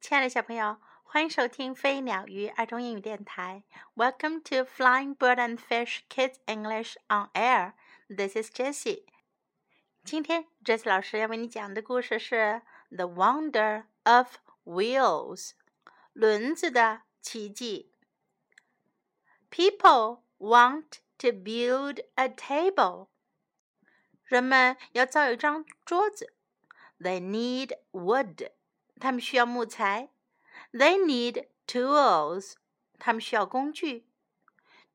亲爱的小朋友，欢迎收听飞鸟鱼儿童英语电台。Welcome to Flying Bird and Fish Kids English on Air. This is Jessie. 今天 Jessie 老师要为你讲的故事是《The Wonder of Wheels》轮子的奇迹。People want to build a table. 人们要造一张桌子。They need wood. 他们需要木材。They need tools. 他们需要工具。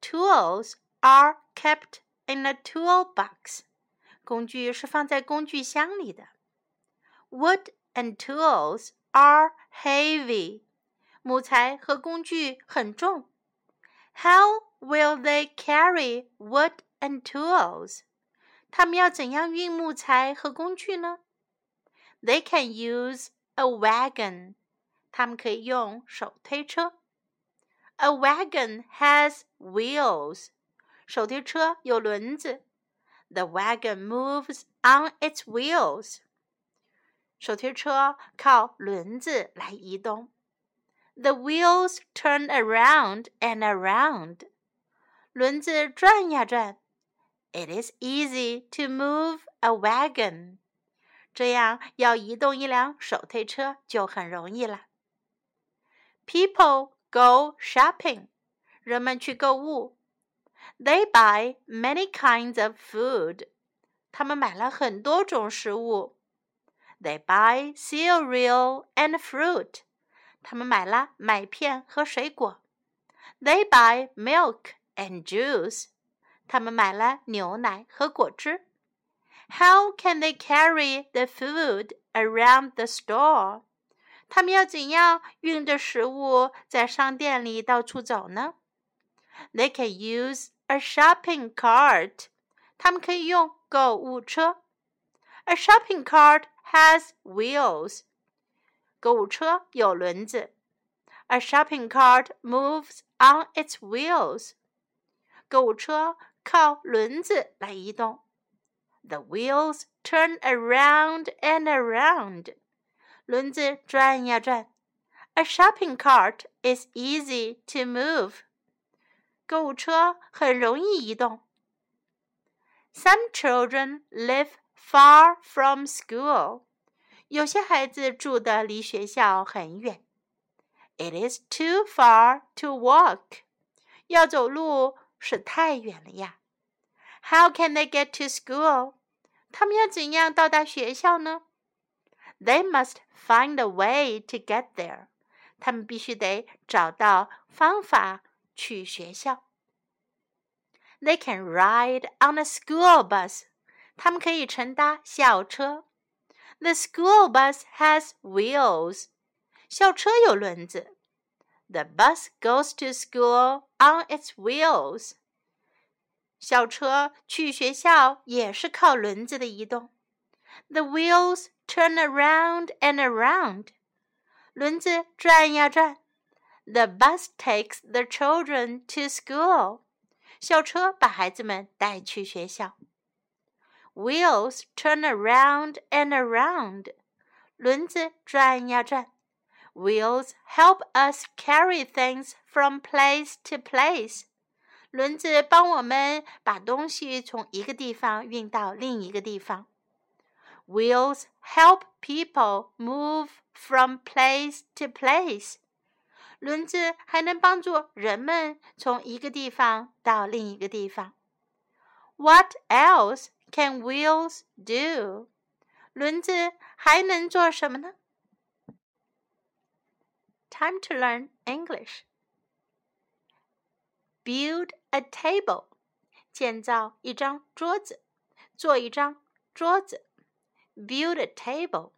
Tools are kept in a tool box. 工具是放在工具箱里的。Wood and tools are heavy. 木材和工具很重。How will they carry wood and tools? 他们要怎样运木材和工具呢？They can use a wagon. 他们可以用手推车。A wagon has wheels. 手推车有轮子。The wagon moves on its wheels. 手推车靠轮子来移动。The wheels turn around and around. 轮子转呀转。It is easy to move a wagon. 这样要移动一辆手推车就很容易了。People go shopping. 人们去购物。They buy many kinds of food. 他们买了很多种食物。They buy cereal and fruit. 他们买了麦片和水果。They buy milk and juice. 他们买了牛奶和果汁。how can they carry the food around the store? 他们要怎样运着食物在商店里到处走呢？They can use a shopping cart. 他们可以用购物车。A shopping cart has wheels. 购物车有轮子。A shopping cart moves on its wheels. 购物车靠轮子来移动。 the wheels turn around and around. 轮子转呀转。A shopping cart is easy to move. 购物车很容易移动。Some children live far from school. 有些孩子住的离学校很远。It is too far to walk. 要走路是太远了呀。 how can they get to school? 他们要怎样到达学校呢？They must find a way to get there. 他们必须得找到方法去学校。They can ride on a school bus. 他们可以乘搭校车。The school bus has wheels. 校车有轮子。The bus goes to school on its wheels. 小车去学校也是靠轮子的移动。The wheels turn around and around，轮子转呀转。The bus takes the children to school，校车把孩子们带去学校。Wheels turn around and around，轮子转呀转。Wheels help us carry things from place to place。 轮子帮我们把东西从一个地方运到另一个地方。Wheels help people move from place to place。轮子还能帮助人们从一个地方到另一个地方。What else can wheels do？轮子还能做什么呢？Time to learn English. Build a table，建造一张桌子，做一张桌子。Build a table,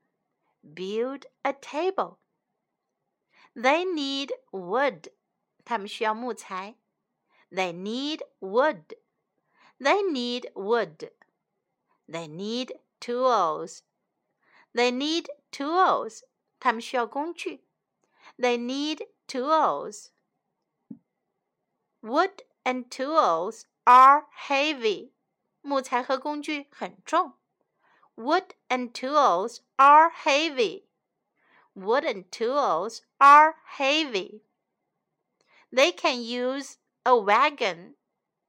build a table. They need wood，他们需要木材。They need wood. They need wood. They need tools. They need tools. 他们需要工具。They need tools. Wood and tools are heavy. 木材和工具很重。Wood and tools are heavy. wooden tools are heavy. They can use a wagon.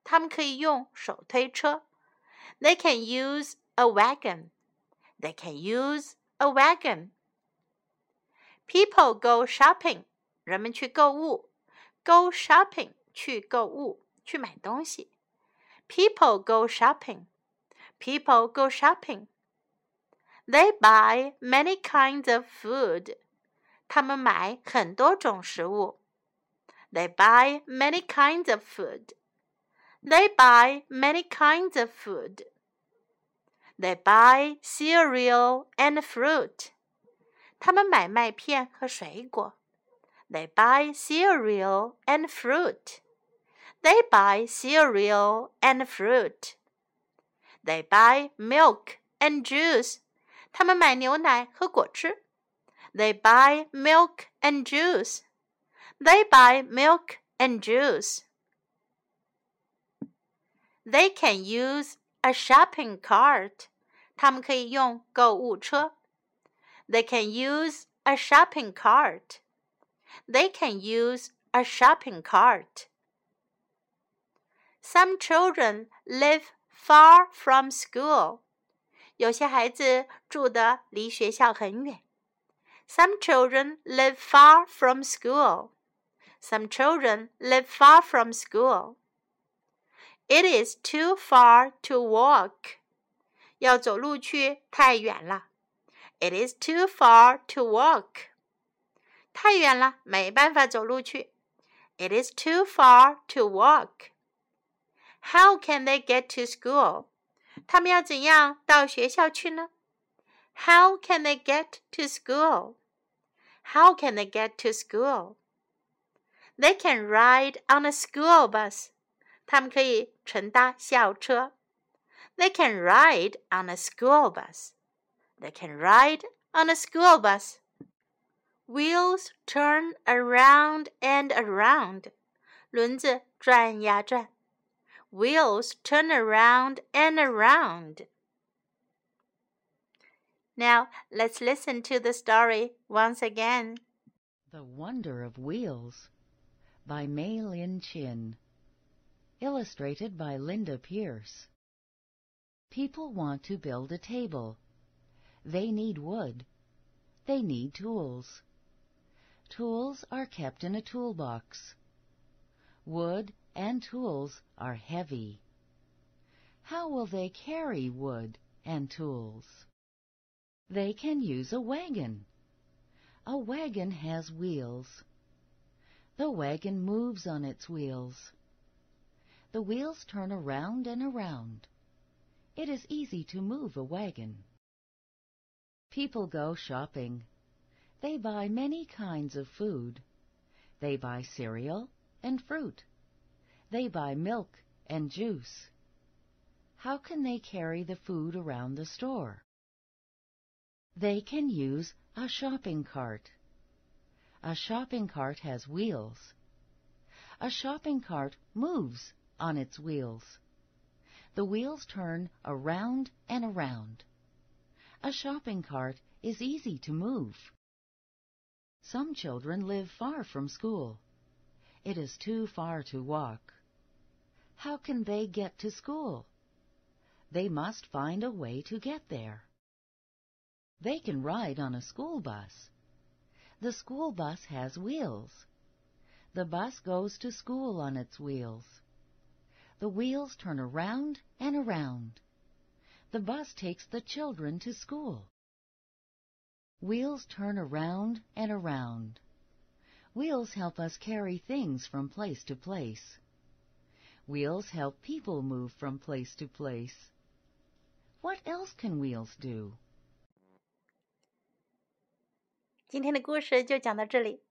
他们可以用手推车。They can use a wagon. They can use a wagon. People go shopping. 人们去购物。Go shopping 去购物，去买东西。People go shopping. People go shopping. They buy many kinds of food. 他们买很多种食物。They buy many kinds of food. They buy many kinds of food. They buy cereal and fruit. 他们买麦片和水果。They buy cereal and fruit. They buy cereal and fruit. They buy milk and juice. 他们买牛奶和果汁。They buy milk and juice. They buy milk and juice. They can use a shopping cart. 他们可以用购物车。They can use a shopping cart. They can use a shopping cart. Some children live far from school. 有些孩子住的离学校很远。Some children live far from school. Some children live far from school. It is too far to walk. 要走路去太远了。It is too far to walk. 太远了，没办法走路去。It is too far to walk. How can they get to school? 他们要怎样到学校去呢？How can they get to school? How can they get to school? They can ride on a school bus. 他们可以乘搭校车。They can ride on a school bus. They can ride on a school bus. Wheels turn around and around. 轮子转呀转。 Wheels turn around and around. Now let's listen to the story once again. The Wonder of Wheels by Mei Lin Chin. Illustrated by Linda Pierce. People want to build a table. They need wood. They need tools. Tools are kept in a toolbox. Wood and tools are heavy. How will they carry wood and tools? They can use a wagon. A wagon has wheels. The wagon moves on its wheels. The wheels turn around and around. It is easy to move a wagon. People go shopping. They buy many kinds of food. They buy cereal and fruit. They buy milk and juice. How can they carry the food around the store? They can use a shopping cart. A shopping cart has wheels. A shopping cart moves on its wheels. The wheels turn around and around. A shopping cart is easy to move. Some children live far from school. It is too far to walk. How can they get to school? They must find a way to get there. They can ride on a school bus. The school bus has wheels. The bus goes to school on its wheels. The wheels turn around and around. The bus takes the children to school. Wheels turn around and around. Wheels help us carry things from place to place. Wheels help people move from place to place. What else can wheels do? 今天的故事就讲到这里。